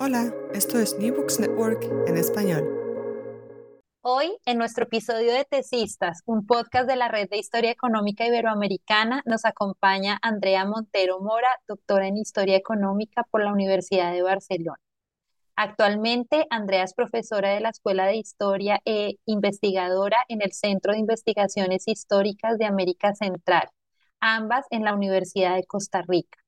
Hola, esto es New Books Network en español. Hoy, en nuestro episodio de Tesistas, un podcast de la Red de Historia Económica Iberoamericana, nos acompaña Andrea Montero Mora, doctora en Historia Económica por la Universidad de Barcelona. Actualmente, Andrea es profesora de la Escuela de Historia e investigadora en el Centro de Investigaciones Históricas de América Central, ambas en la Universidad de Costa Rica.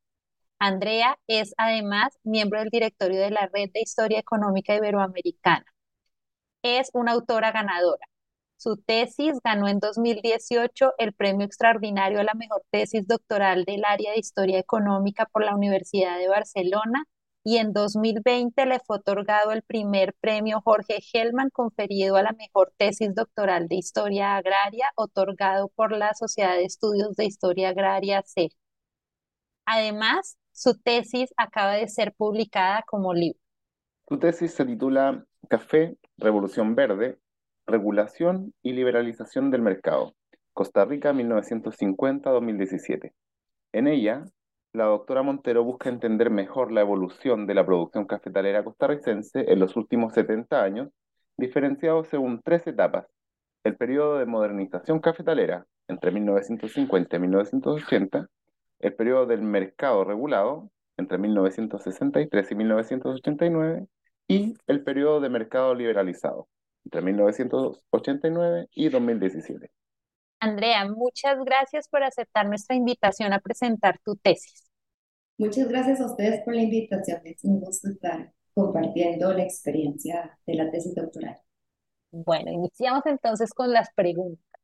Andrea es además miembro del directorio de la Red de Historia Económica Iberoamericana. Es una autora ganadora. Su tesis ganó en 2018 el premio extraordinario a la mejor tesis doctoral del área de Historia Económica por la Universidad de Barcelona y en 2020 le fue otorgado el primer premio Jorge Hellman conferido a la mejor tesis doctoral de Historia Agraria otorgado por la Sociedad de Estudios de Historia Agraria C. Además, su tesis acaba de ser publicada como libro. Su tesis se titula Café, Revolución Verde, Regulación y Liberalización del Mercado, Costa Rica 1950-2017. En ella, la doctora Montero busca entender mejor la evolución de la producción cafetalera costarricense en los últimos 70 años, diferenciado según tres etapas. El periodo de modernización cafetalera, entre 1950 y 1980, el periodo del mercado regulado, entre 1963 y 1989, y el periodo de mercado liberalizado, entre 1989 y 2017. Andrea, muchas gracias por aceptar nuestra invitación a presentar tu tesis. Muchas gracias a ustedes por la invitación. Es un gusto estar compartiendo la experiencia de la tesis doctoral. Bueno, iniciamos entonces con las preguntas.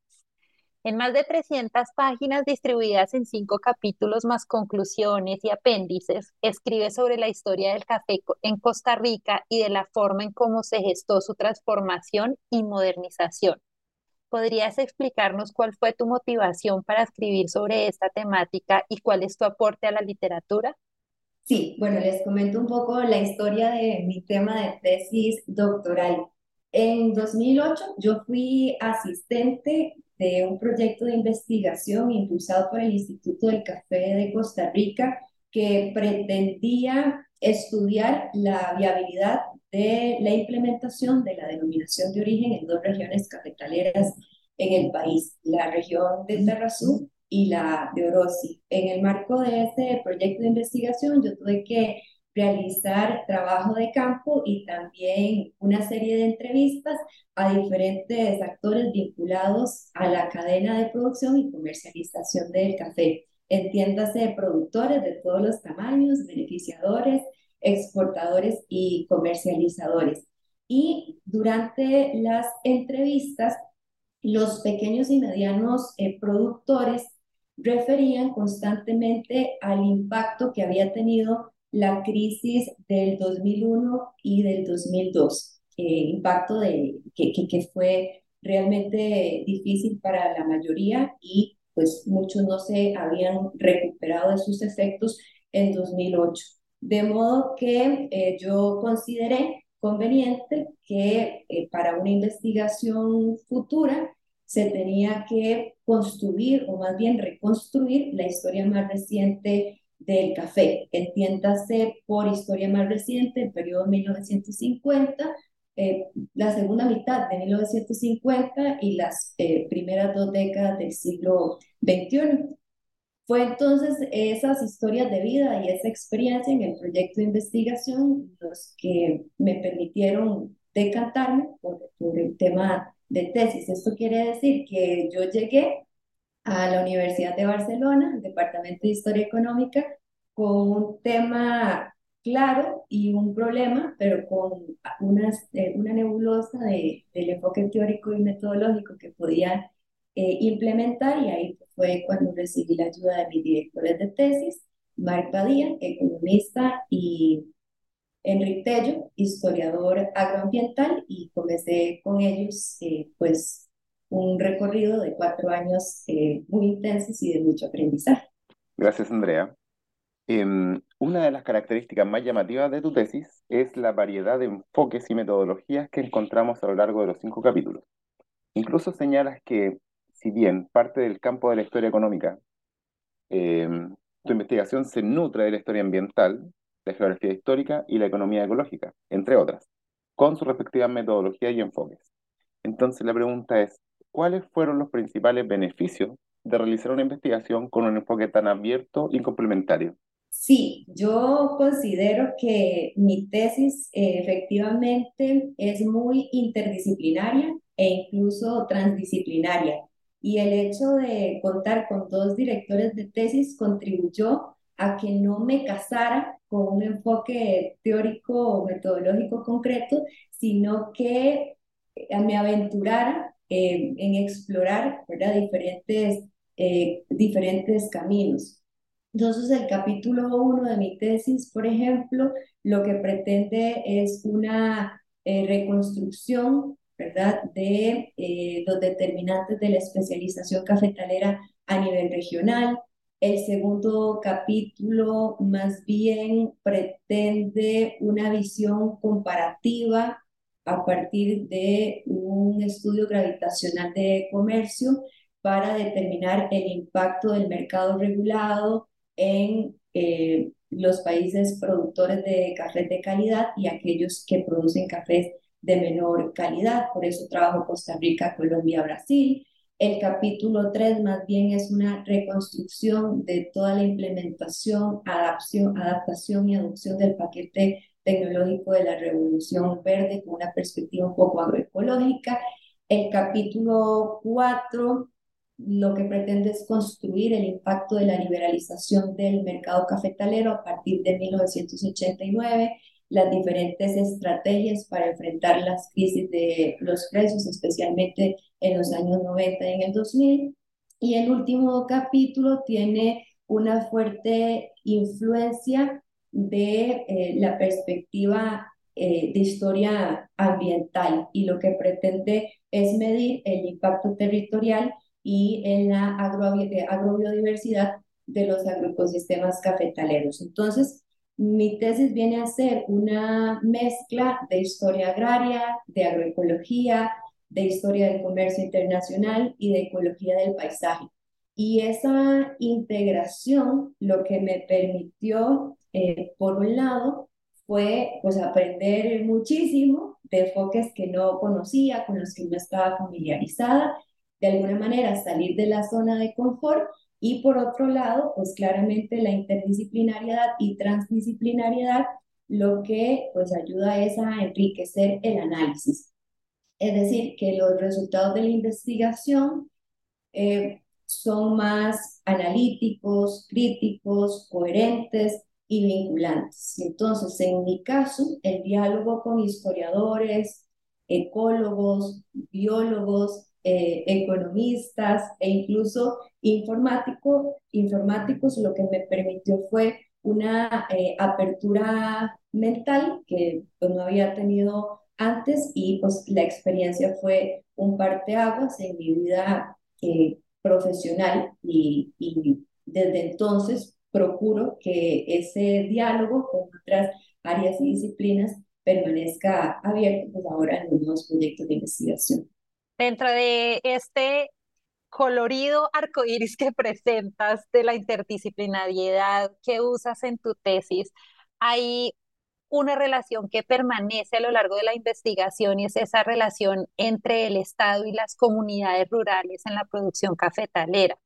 En más de 300 páginas distribuidas en cinco capítulos más conclusiones y apéndices, escribe sobre la historia del café en Costa Rica y de la forma en cómo se gestó su transformación y modernización. ¿Podrías explicarnos cuál fue tu motivación para escribir sobre esta temática y cuál es tu aporte a la literatura? Sí, bueno, les comento un poco la historia de mi tema de tesis doctoral. En 2008 yo fui asistente de un proyecto de investigación impulsado por el Instituto del Café de Costa Rica que pretendía estudiar la viabilidad de la implementación de la denominación de origen en dos regiones cafetaleras en el país, la región de Terrazú y la de Orosi. En el marco de este proyecto de investigación, yo tuve que realizar trabajo de campo y también una serie de entrevistas a diferentes actores vinculados a la cadena de producción y comercialización del café. Entiéndase productores de todos los tamaños, beneficiadores, exportadores y comercializadores. Y durante las entrevistas, los pequeños y medianos eh, productores referían constantemente al impacto que había tenido la crisis del 2001 y del 2002, eh, impacto de, que, que, fue realmente difícil para la mayoría y pues muchos no se habían recuperado de sus efectos en 2008. De modo que eh, yo consideré conveniente que eh, para una investigación futura se tenía que construir o más bien reconstruir la historia más reciente del café. Entiéndase por historia más reciente, el periodo 1950, eh, la segunda mitad de 1950 y las eh, primeras dos décadas del siglo XXI. Fue entonces esas historias de vida y esa experiencia en el proyecto de investigación los que me permitieron decantarme por, por el tema de tesis. Esto quiere decir que yo llegué a la Universidad de Barcelona, el Departamento de Historia Económica, con un tema claro y un problema, pero con una, eh, una nebulosa de, del enfoque teórico y metodológico que podía eh, implementar y ahí fue cuando recibí la ayuda de mis directores de tesis, Marc Badía, economista, y Enrique Tello, historiador agroambiental, y comencé con ellos eh, pues un recorrido de cuatro años eh, muy intensos y de mucho aprendizaje. Gracias, Andrea. Em, una de las características más llamativas de tu tesis es la variedad de enfoques y metodologías que encontramos a lo largo de los cinco capítulos. Incluso señalas que, si bien parte del campo de la historia económica, em, tu investigación se nutre de la historia ambiental, la geografía histórica y la economía ecológica, entre otras, con sus respectivas metodologías y enfoques. Entonces la pregunta es, ¿cuáles fueron los principales beneficios de realizar una investigación con un enfoque tan abierto y complementario? Sí, yo considero que mi tesis eh, efectivamente es muy interdisciplinaria e incluso transdisciplinaria. Y el hecho de contar con dos directores de tesis contribuyó a que no me casara con un enfoque teórico o metodológico concreto, sino que eh, me aventurara eh, en explorar ¿verdad? Diferentes, eh, diferentes caminos. Entonces, el capítulo 1 de mi tesis, por ejemplo, lo que pretende es una reconstrucción ¿verdad? de los determinantes de la especialización cafetalera a nivel regional, el segundo capítulo más bien pretende una visión comparativa a partir de un estudio gravitacional de comercio para determinar el impacto del mercado regulado en eh, los países productores de café de calidad y aquellos que producen cafés de menor calidad. Por eso trabajo Costa Rica, Colombia, Brasil. El capítulo 3 más bien es una reconstrucción de toda la implementación, adaptación, adaptación y adopción del paquete tecnológico de la revolución verde con una perspectiva un poco agroecológica. El capítulo 4 lo que pretende es construir el impacto de la liberalización del mercado cafetalero a partir de 1989 las diferentes estrategias para enfrentar las crisis de los precios, especialmente en los años 90 y en el 2000. Y el último capítulo tiene una fuerte influencia de eh, la perspectiva eh, de historia ambiental y lo que pretende es medir el impacto territorial y en la agrobiodiversidad de los agroecosistemas cafetaleros. Entonces, mi tesis viene a ser una mezcla de historia agraria, de agroecología, de historia del comercio internacional y de ecología del paisaje. Y esa integración lo que me permitió, eh, por un lado, fue pues aprender muchísimo de enfoques que no conocía, con los que no estaba familiarizada, de alguna manera salir de la zona de confort y por otro lado, pues claramente la interdisciplinariedad y transdisciplinariedad lo que pues ayuda es a enriquecer el análisis. Es decir, que los resultados de la investigación eh, son más analíticos, críticos, coherentes y vinculantes. Entonces, en mi caso, el diálogo con historiadores, ecólogos, biólogos, eh, economistas e incluso informático, informáticos, lo que me permitió fue una eh, apertura mental que pues, no había tenido antes y pues la experiencia fue un parteaguas en mi vida eh, profesional y, y desde entonces procuro que ese diálogo con otras áreas y disciplinas permanezca abierto pues ahora en los nuevos proyectos de investigación. Dentro de este colorido arcoíris que presentas de la interdisciplinariedad que usas en tu tesis, hay una relación que permanece a lo largo de la investigación y es esa relación entre el Estado y las comunidades rurales en la producción cafetalera,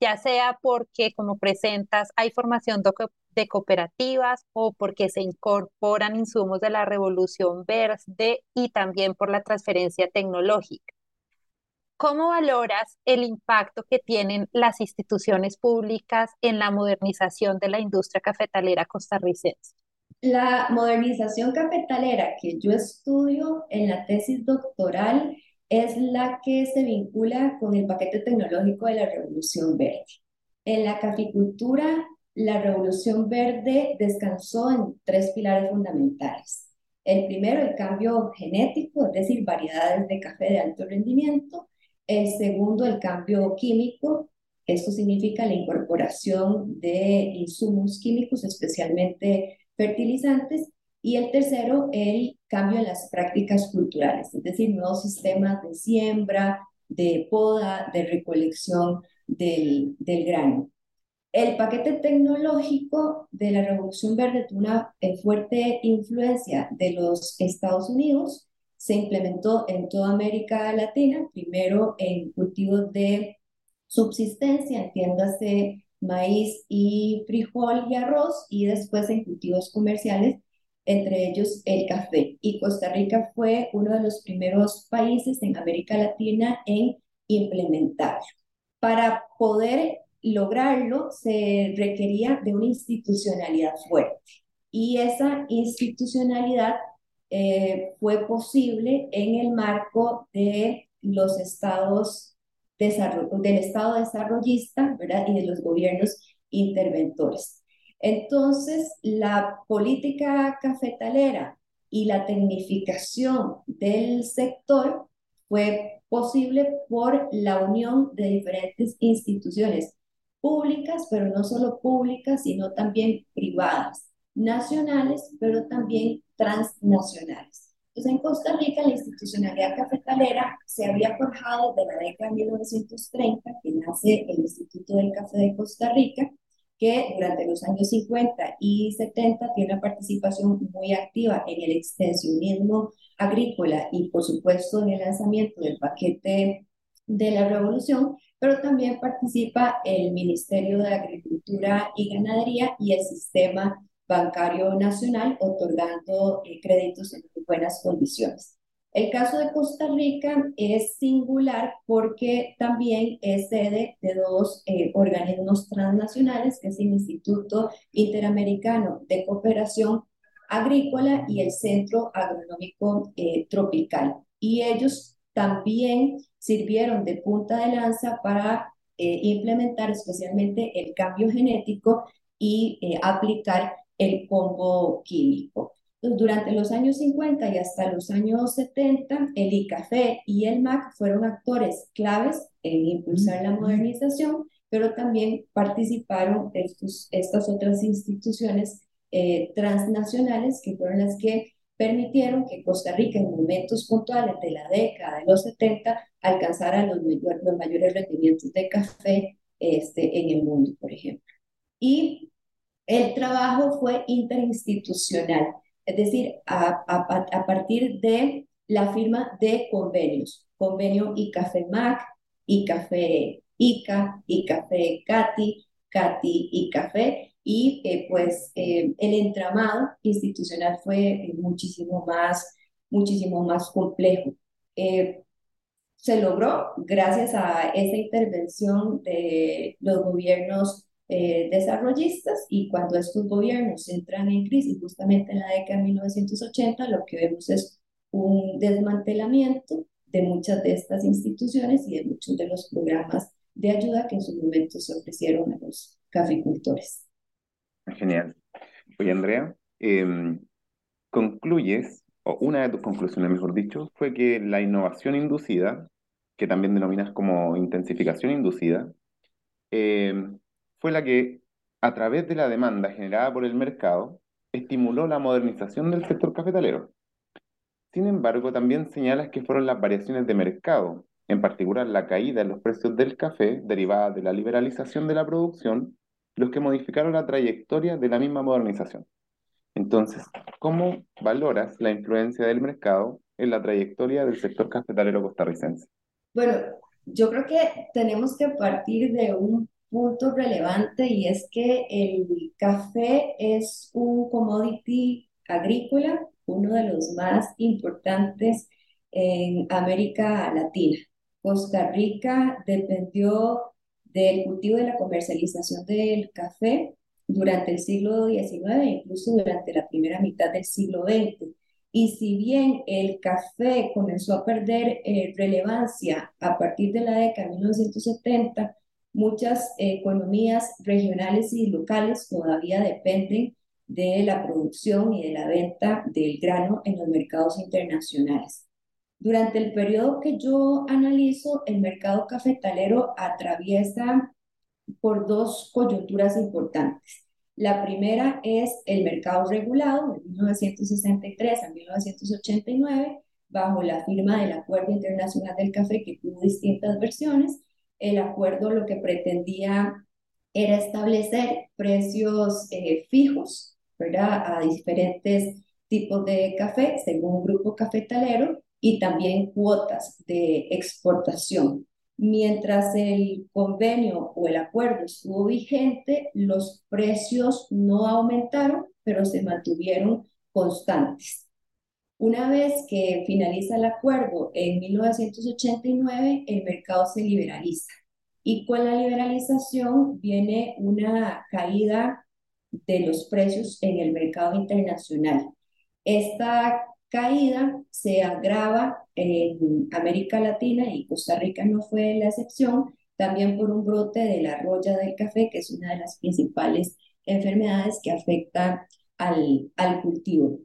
ya sea porque, como presentas, hay formación de cooperativas o porque se incorporan insumos de la revolución verde y también por la transferencia tecnológica. ¿Cómo valoras el impacto que tienen las instituciones públicas en la modernización de la industria cafetalera costarricense? La modernización cafetalera que yo estudio en la tesis doctoral es la que se vincula con el paquete tecnológico de la Revolución Verde. En la caficultura, la Revolución Verde descansó en tres pilares fundamentales. El primero, el cambio genético, es decir, variedades de café de alto rendimiento. El segundo, el cambio químico. Esto significa la incorporación de insumos químicos, especialmente fertilizantes. Y el tercero, el cambio en las prácticas culturales, es decir, nuevos sistemas de siembra, de poda, de recolección del, del grano. El paquete tecnológico de la Revolución Verde tuvo una eh, fuerte influencia de los Estados Unidos, se implementó en toda América Latina, primero en cultivos de subsistencia, entiéndase maíz y frijol y arroz, y después en cultivos comerciales, entre ellos el café. Y Costa Rica fue uno de los primeros países en América Latina en implementarlo. Para poder lograrlo se requería de una institucionalidad fuerte y esa institucionalidad eh, fue posible en el marco de los estados del estado desarrollista ¿verdad? y de los gobiernos interventores. Entonces, la política cafetalera y la tecnificación del sector fue posible por la unión de diferentes instituciones públicas, pero no solo públicas, sino también privadas, nacionales, pero también transnacionales. Entonces, en Costa Rica, la institucionalidad cafetalera se había forjado desde la década de 1930, que nace el Instituto del Café de Costa Rica, que durante los años 50 y 70 tiene una participación muy activa en el extensionismo agrícola y, por supuesto, en el lanzamiento del paquete de la revolución, pero también participa el Ministerio de Agricultura y Ganadería y el Sistema Bancario Nacional, otorgando eh, créditos en buenas condiciones. El caso de Costa Rica es singular porque también es sede de dos eh, organismos transnacionales, que es el Instituto Interamericano de Cooperación Agrícola y el Centro Agronómico eh, Tropical. Y ellos también sirvieron de punta de lanza para eh, implementar especialmente el cambio genético y aplicar el combo químico. Durante los años 50 y hasta los años 70, el ICAFE y el MAC fueron actores claves en impulsar la modernización, pero también participaron estos, estas otras instituciones eh, transnacionales que fueron las que permitieron que Costa Rica en momentos puntuales de la década de los 70 alcanzara los, los mayores rendimientos de café este, en el mundo, por ejemplo. Y el trabajo fue interinstitucional, es decir, a, partir de la firma de convenios, convenio ICAFE MAC, ICAFE ICA, ICAFE CATI, CATI ICAFE, y eh, pues eh, el entramado institucional fue eh, muchísimo más, muchísimo más complejo. se logró gracias a esa intervención de los gobiernos desarrollistas y cuando estos gobiernos entran en crisis justamente en la década de 1980, lo que vemos es un desmantelamiento de muchas de estas instituciones y de muchos de los programas de ayuda que en su momento se ofrecieron a los caficultores. Genial. Oye, Andrea, em, concluyes, o una de tus conclusiones, mejor dicho, fue que la innovación inducida, que también denominas como intensificación inducida, em, fue la que, a través de la demanda generada por el mercado, estimuló la modernización del sector cafetalero. Sin embargo, también señalas que fueron las variaciones de mercado, en particular la caída en los precios del café derivada de la liberalización de la producción, los que modificaron la trayectoria de la misma modernización. Entonces, ¿cómo valoras la influencia del mercado en la trayectoria del sector cafetalero costarricense? Bueno, yo creo que tenemos que partir de un punto relevante y es que el café es un commodity agrícola, uno de los más importantes en América Latina. Costa Rica dependió del cultivo y la comercialización del café durante el siglo XIX incluso durante la primera mitad del siglo XX. Y si bien el café comenzó a perder eh, relevancia a partir de la década de 1970, muchas economías regionales y locales todavía dependen de la producción y de la venta del grano en los mercados internacionales. Durante el periodo que yo analizo, el mercado cafetalero atraviesa por dos coyunturas importantes. La primera es el mercado regulado de 1963 a 1989, bajo la firma del Acuerdo Internacional del Café, que tuvo distintas versiones. El acuerdo lo que pretendía era establecer precios eh, fijos, ¿verdad? A diferentes tipos de café según un grupo cafetalero y también cuotas de exportación. Mientras el convenio o el acuerdo estuvo vigente, los precios no aumentaron, pero se mantuvieron constantes. Una vez que finaliza el acuerdo en 1989, el mercado se liberaliza y con la liberalización viene una caída de los precios en el mercado internacional. Esta caída se agrava en América Latina y Costa Rica no fue la excepción, también por un brote de la roya del café, que es una de las principales enfermedades que afecta al, al cultivo.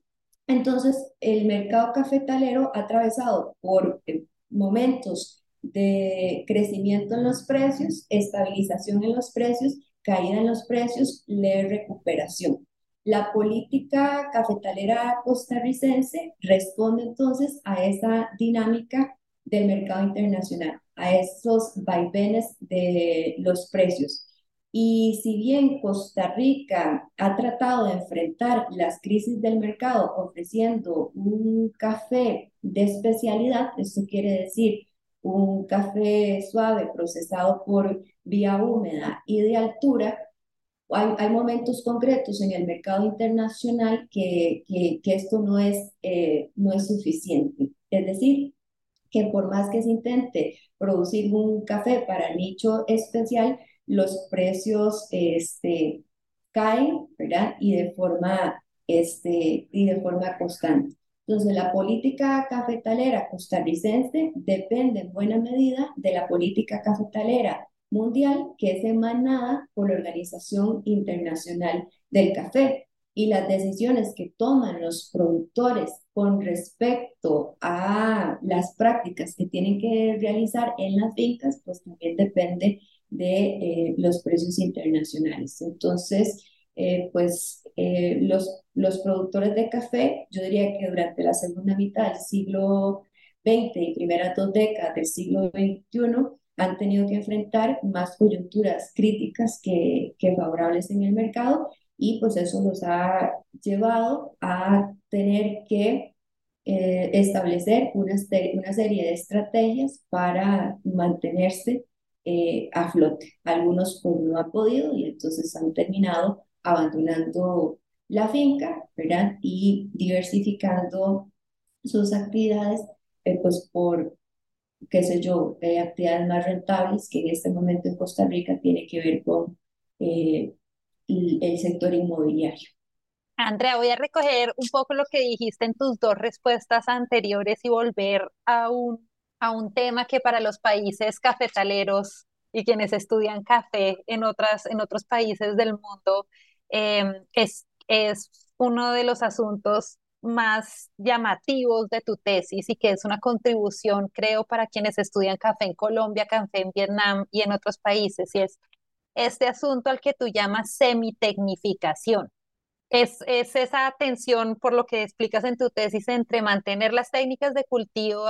Entonces, el mercado cafetalero ha atravesado por eh, momentos de crecimiento en los precios, estabilización en los precios, caída en los precios, leve recuperación. La política cafetalera costarricense responde entonces a esa dinámica del mercado internacional, a esos vaivenes de los precios. Y si bien Costa Rica ha tratado de enfrentar las crisis del mercado ofreciendo un café de especialidad, esto quiere decir un café suave procesado por vía húmeda y de altura, hay, momentos concretos en el mercado internacional que, que, esto no es, eh, no es suficiente. Es decir, que por más que se intente producir un café para nicho especial, los precios este, caen, ¿verdad? Y de forma, este, y de forma constante. Entonces, la política cafetalera costarricense depende en buena medida de la política cafetalera mundial que es emanada por la Organización Internacional del Café. Y las decisiones que toman los productores con respecto a las prácticas que tienen que realizar en las fincas, pues también depende de eh, los precios internacionales. Entonces, eh, pues eh, los, los productores de café, yo diría que durante la segunda mitad del siglo XX y primeras dos décadas del siglo XXI, han tenido que enfrentar más coyunturas críticas que, que favorables en el mercado y pues eso los ha llevado a tener que establecer una, una, serie de estrategias para mantenerse eh, a flote. Algunos pues no han podido y entonces han terminado abandonando la finca, ¿verdad? Y diversificando sus actividades eh, pues por qué sé yo, eh, actividades más rentables que en este momento en Costa Rica tiene que ver con eh, el, sector inmobiliario. Andrea, voy a recoger un poco lo que dijiste en tus dos respuestas anteriores y volver a un, a un tema que para los países cafetaleros y quienes estudian café en, otras, en otros países del mundo em, es, es uno de los asuntos más llamativos de tu tesis y que es una contribución, creo, para quienes estudian café en Colombia, café en Vietnam y en otros países, y es este asunto al que tú llamas semitecnificación. Es, es esa tensión, por lo que explicas en tu tesis, entre mantener las técnicas de cultivo,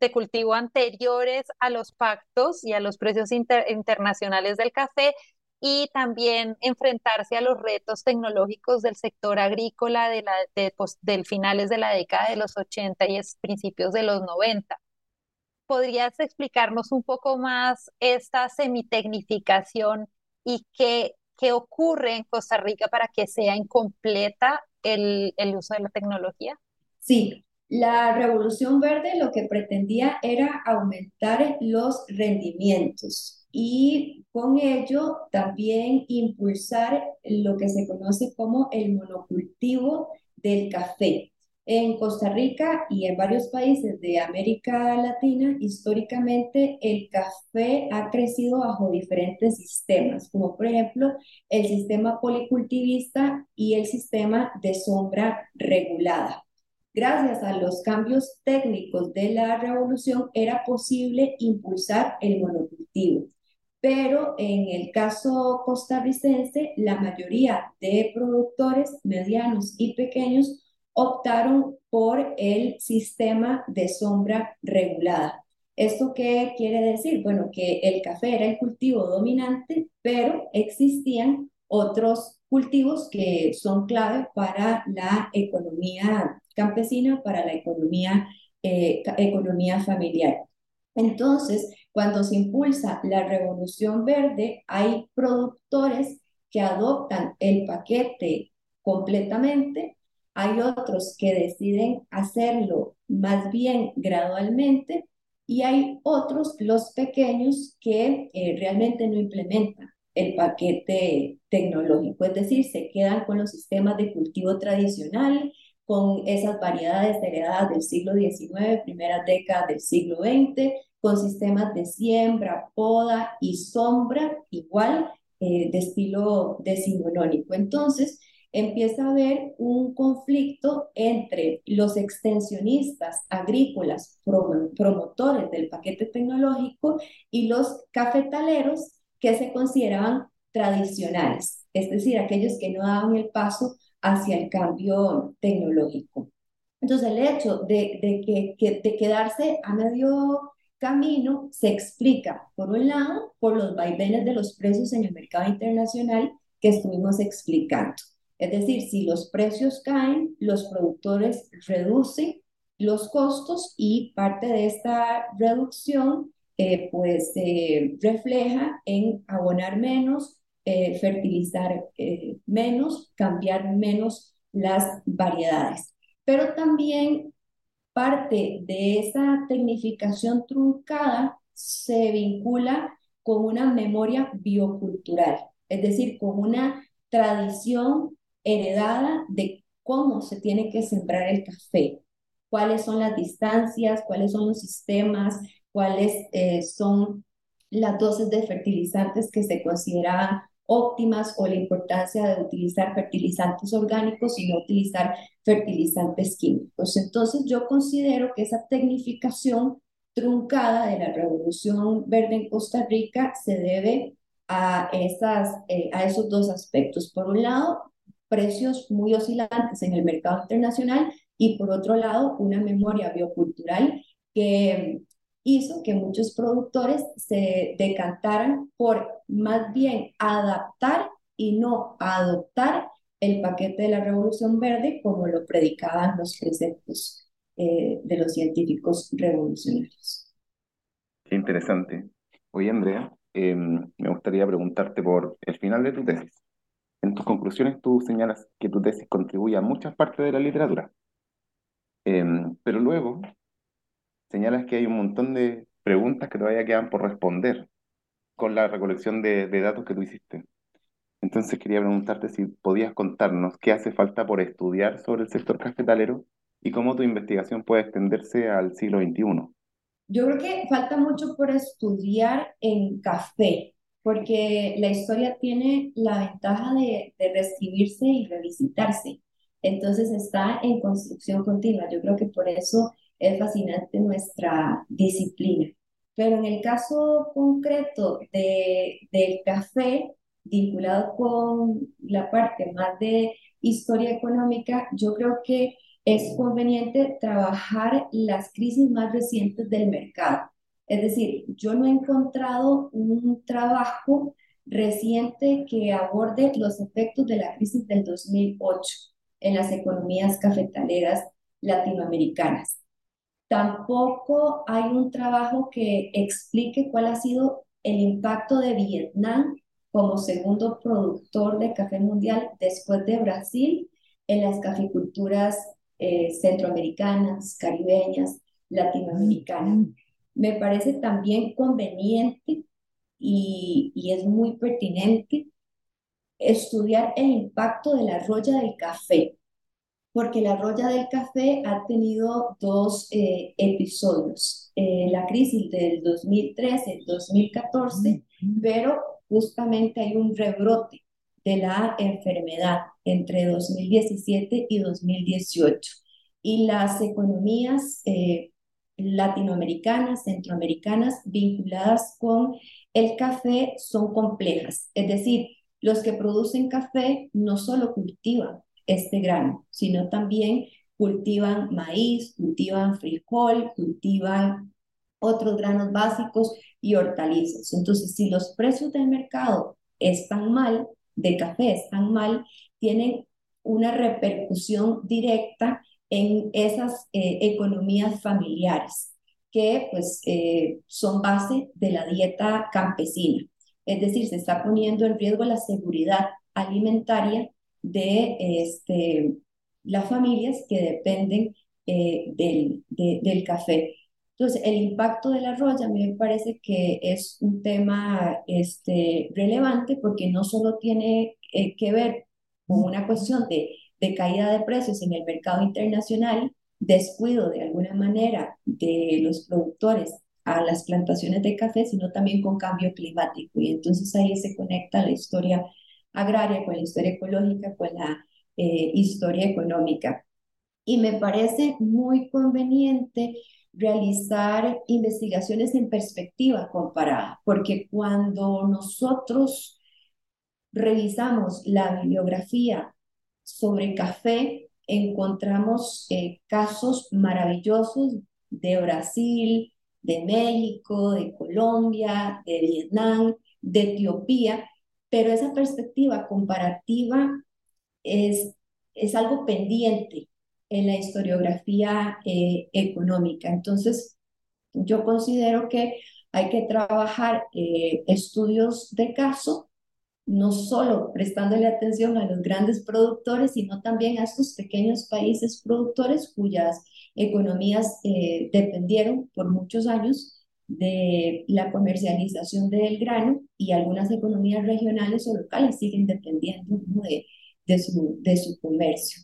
de cultivo anteriores a los pactos y a los precios internacionales del café y también enfrentarse a los retos tecnológicos del sector agrícola de la, de, pues, del finales de la década de los 80 y principios de los 90. ¿Podrías explicarnos un poco más esta semitecnificación y qué, qué ocurre en Costa Rica para que sea incompleta el, el uso de la tecnología? Sí, la revolución verde lo que pretendía era aumentar los rendimientos y con ello también impulsar lo que se conoce como el monocultivo del café. En Costa Rica y en varios países de América Latina, históricamente el café ha crecido bajo diferentes sistemas, como por ejemplo el sistema policultivista y el sistema de sombra regulada. Gracias a los cambios técnicos de la revolución era posible impulsar el monocultivo pero en el caso costarricense, la mayoría de productores medianos y pequeños optaron por el sistema de sombra regulada. ¿Esto qué quiere decir? Bueno, que el café era el cultivo dominante, pero existían otros cultivos que son clave para la economía campesina, para la economía, eh, economía familiar. Entonces, cuando se impulsa la revolución verde, hay productores que adoptan el paquete completamente, hay otros que deciden hacerlo más bien gradualmente y hay otros, los pequeños, que eh, realmente no implementan el paquete tecnológico, es decir, se quedan con los sistemas de cultivo tradicional, con esas variedades heredadas del siglo XIX, primeras décadas del siglo XX, con sistemas de siembra, poda y sombra igual eh, de estilo decimonónico. Entonces, empieza a haber un conflicto entre los extensionistas agrícolas promotores del paquete tecnológico y los cafetaleros que se consideraban tradicionales, es decir, aquellos que no daban el paso hacia el cambio tecnológico. Entonces, el hecho de, de, que, de quedarse a medio camino se explica, por un lado, por los vaivenes de los precios en el mercado internacional que estuvimos explicando. Es decir, si los precios caen, los productores reducen los costos y parte de esta reducción eh, pues se refleja en abonar menos, eh, fertilizar eh, menos, cambiar menos las variedades. Pero también parte de esa tecnificación truncada se vincula con una memoria biocultural, es decir, con una tradición heredada de cómo se tiene que sembrar el café, cuáles son las distancias, cuáles son los sistemas, cuáles eh, son las dosis de fertilizantes que se consideran óptimas o la importancia de utilizar fertilizantes orgánicos y no utilizar fertilizantes químicos. Entonces yo considero que esa tecnificación truncada de la revolución verde en Costa Rica se debe a, esas, eh, a esos dos aspectos. Por un lado, precios muy oscilantes en el mercado internacional y por otro lado, una memoria biocultural que hizo que muchos productores se decantaran por más bien adaptar y no adoptar el paquete de la Revolución Verde como lo predicaban los preceptos eh, de los científicos revolucionarios. Qué interesante. Oye, Andrea, em, me gustaría preguntarte por el final de tu tesis. En tus conclusiones tú señalas que tu tesis contribuye a muchas partes de la literatura, em, pero luego señalas que hay un montón de preguntas que todavía quedan por responder con la recolección de, datos que tú hiciste. Entonces quería preguntarte si podías contarnos qué hace falta por estudiar sobre el sector cafetalero y cómo tu investigación puede extenderse al siglo XXI. Yo creo que falta mucho por estudiar en café, porque la historia tiene la ventaja de, de y revisitarse. Entonces está en construcción continua. Yo creo que por eso es fascinante nuestra disciplina. Pero en el caso concreto de, del café, vinculado con la parte más de historia económica, yo creo que es conveniente trabajar las crisis más recientes del mercado. Es decir, yo no he encontrado un trabajo reciente que aborde los efectos de la crisis del 2008 en las economías cafetaleras latinoamericanas. Tampoco hay un trabajo que explique cuál ha sido el impacto de Vietnam como segundo productor de café mundial después de Brasil en las caficulturas eh, centroamericanas, caribeñas, latinoamericanas. Me parece también conveniente y, y es muy pertinente estudiar el impacto de la roya del café porque la roya del café ha tenido dos eh, episodios, eh, la crisis del 2013-2014, pero justamente hay un rebrote de la enfermedad entre 2017 y 2018. Y las economías eh, latinoamericanas, centroamericanas, vinculadas con el café son complejas. Es decir, los que producen café no solo cultivan, este grano, sino también cultivan maíz, cultivan frijol, cultivan otros granos básicos y hortalizas. Entonces, si los precios del mercado están mal, de café están mal, tienen una repercusión directa en esas eh, economías familiares que pues eh, son base de la dieta campesina. Es decir, se está poniendo en riesgo la seguridad alimentaria de este, las familias que dependen eh, del, del café. Entonces, el impacto de la roya a mí me parece que es un tema este, relevante porque no solo tiene eh, que ver con una cuestión de, de caída de precios en el mercado internacional, descuido de alguna manera de los productores a las plantaciones de café, sino también con cambio climático. Y entonces ahí se conecta la historia agraria con la historia ecológica, con la eh, historia económica. Y me parece muy conveniente realizar investigaciones en perspectiva comparada, porque cuando nosotros revisamos la bibliografía sobre café, encontramos eh, casos maravillosos de Brasil, de México, de Colombia, de Vietnam, de Etiopía, pero esa perspectiva comparativa es, es algo pendiente en la historiografía eh, económica. Entonces, yo considero que hay que trabajar eh, estudios de caso, no solo prestándole atención a los grandes productores, sino también a estos pequeños países productores cuyas economías eh, dependieron por muchos años de la comercialización del grano y algunas economías regionales o locales siguen dependiendo de, de, su, de su comercio.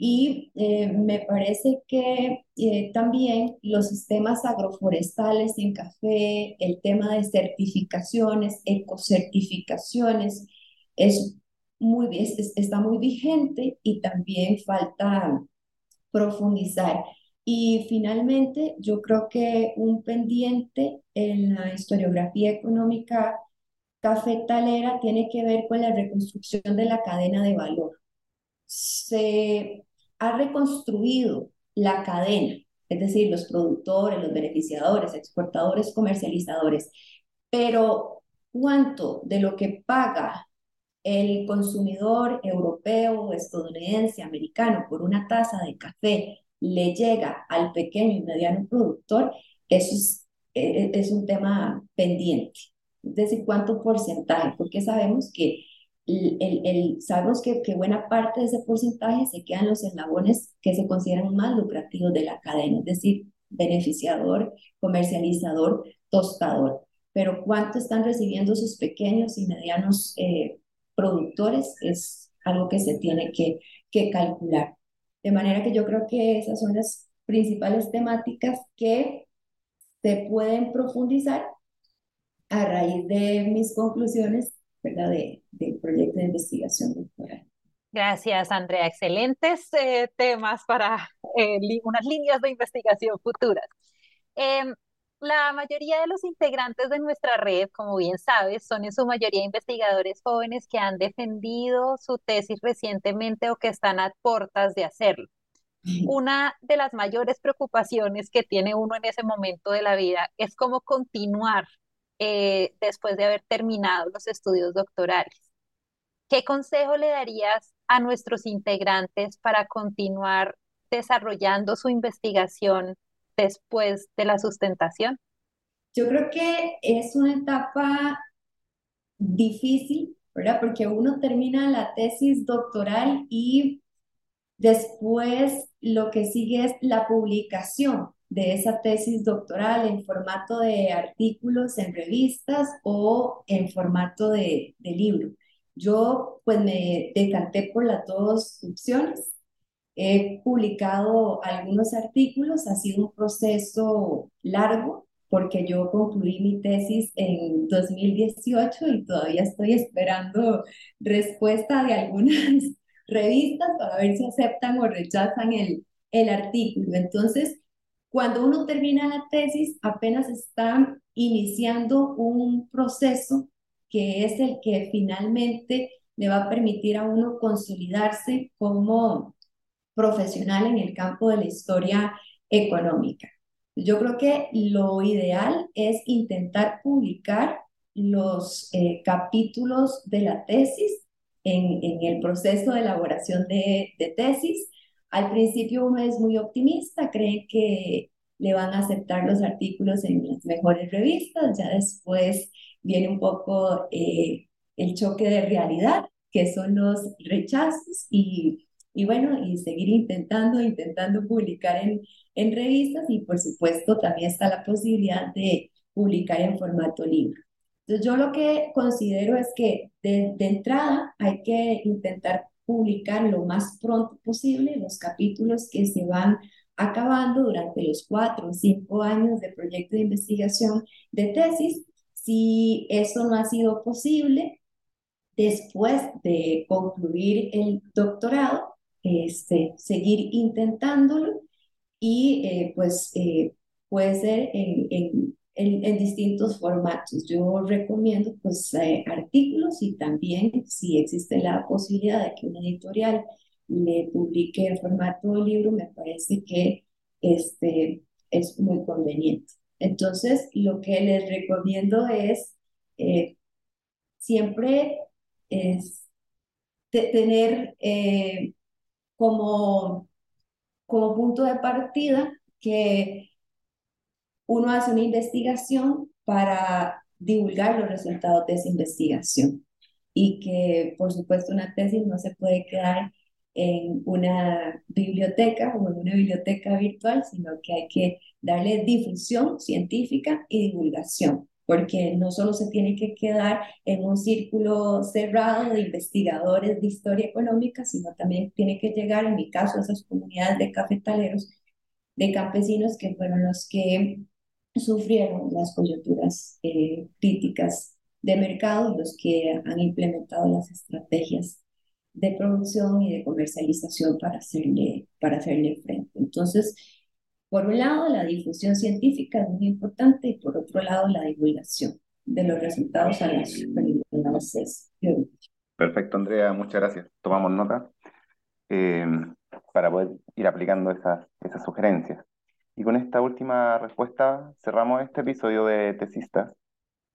Y eh, me parece que eh, también los sistemas agroforestales en café, el tema de certificaciones, ecocertificaciones, es muy, está muy vigente y también falta profundizar. Y finalmente, yo creo que un pendiente en la historiografía económica cafetalera tiene que ver con la reconstrucción de la cadena de valor. Se ha reconstruido la cadena, es decir, los productores, los beneficiadores, exportadores, comercializadores, pero ¿cuánto de lo que paga el consumidor europeo, estadounidense, americano por una taza de café le llega al pequeño y mediano productor? Eso es, e, e, es un tema pendiente. Es decir, ¿cuánto porcentaje? Porque sabemos que el, el, sabemos que, que, buena parte de ese porcentaje se quedan los eslabones que se consideran más lucrativos de la cadena, es decir, beneficiador, comercializador, tostador. Pero cuánto están recibiendo sus pequeños y medianos eh, productores es algo que se tiene que, que calcular. De manera que yo creo que esas son las principales temáticas que se pueden profundizar a raíz de mis conclusiones ¿verdad? De, del proyecto de investigación doctoral. Gracias, Andrea. Excelentes eh, temas para eh, unas líneas de investigación futuras. Em, la mayoría de los integrantes de nuestra red, como bien sabes, son en su mayoría investigadores jóvenes que han defendido su tesis recientemente o que están a puertas de hacerlo. Una de las mayores preocupaciones que tiene uno en ese momento de la vida es cómo continuar eh, después de haber terminado los estudios doctorales. ¿Qué consejo le darías a nuestros integrantes para continuar desarrollando su investigación después de la sustentación? Yo creo que es una etapa difícil, ¿verdad? Porque uno termina la tesis doctoral y después lo que sigue es la publicación de esa tesis doctoral en formato de artículos en revistas o en formato de, libro. Yo pues me decanté por las dos opciones. He publicado algunos artículos, ha sido un proceso largo porque yo concluí mi tesis en 2018 y todavía estoy esperando respuesta de algunas revistas para ver si aceptan o rechazan el, el artículo. Entonces, cuando uno termina la tesis, apenas está iniciando un proceso que es el que finalmente le va a permitir a uno consolidarse como profesional en el campo de la historia económica. Yo creo que lo ideal es intentar publicar los eh, capítulos de la tesis en, en, el proceso de elaboración de, de tesis. Al principio uno es muy optimista, cree que le van a aceptar los artículos en las mejores revistas, ya después viene un poco eh, el choque de realidad, que son los rechazos y, y bueno, y seguir intentando, intentando publicar en, en revistas y por supuesto también está la posibilidad de publicar en formato libro. Entonces yo lo que considero es que de, de entrada hay que intentar publicar lo más pronto posible los capítulos que se van acabando durante los cuatro o cinco años de proyecto de investigación de tesis. Si eso no ha sido posible, después de concluir el doctorado, este, seguir intentándolo y eh, pues eh, puede ser en, en, en, distintos formatos. Yo recomiendo pues eh, artículos y también si existe la posibilidad de que una editorial le publique en formato de libro, me parece que este, es muy conveniente. Entonces, lo que les recomiendo es siempre es tener como, como punto de partida que uno hace una investigación para divulgar los resultados de esa investigación y que, por supuesto, una tesis no se puede quedar en una biblioteca o en una biblioteca virtual, sino que hay que darle difusión científica y divulgación, porque no solo se tiene que quedar en un círculo cerrado de investigadores de historia económica, sino también tiene que llegar, en mi caso, a esas comunidades de cafetaleros, de campesinos que fueron los que sufrieron las coyunturas eh, críticas de mercado los que han implementado las estrategias de producción y de comercialización para hacerle, para hacerle frente. Entonces, por un lado, la difusión científica es muy importante y por otro lado, la divulgación de los resultados a las universidades. Perfecto, Andrea, muchas gracias. Tomamos nota eh, para poder ir aplicando esas, esas sugerencias. Y con esta última respuesta cerramos este episodio de Tesistas,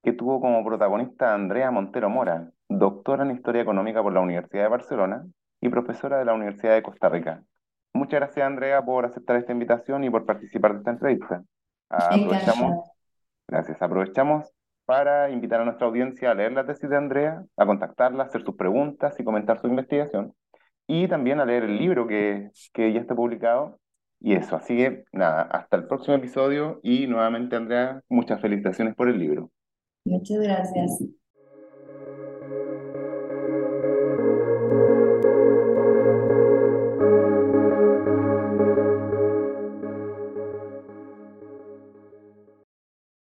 que tuvo como protagonista Andrea Montero Mora, doctora en Historia Económica por la Universidad de Barcelona y profesora de la Universidad de Costa Rica. Muchas gracias, Andrea, por aceptar esta invitación y por participar de esta entrevista. Aprovechamos, gracias. Aprovechamos para invitar a nuestra audiencia a leer la tesis de Andrea, a contactarla, hacer sus preguntas y comentar su investigación, y también a leer el libro que, que ya está publicado. Y eso, así que nada, hasta el próximo episodio y nuevamente, Andrea, muchas felicitaciones por el libro. Muchas gracias.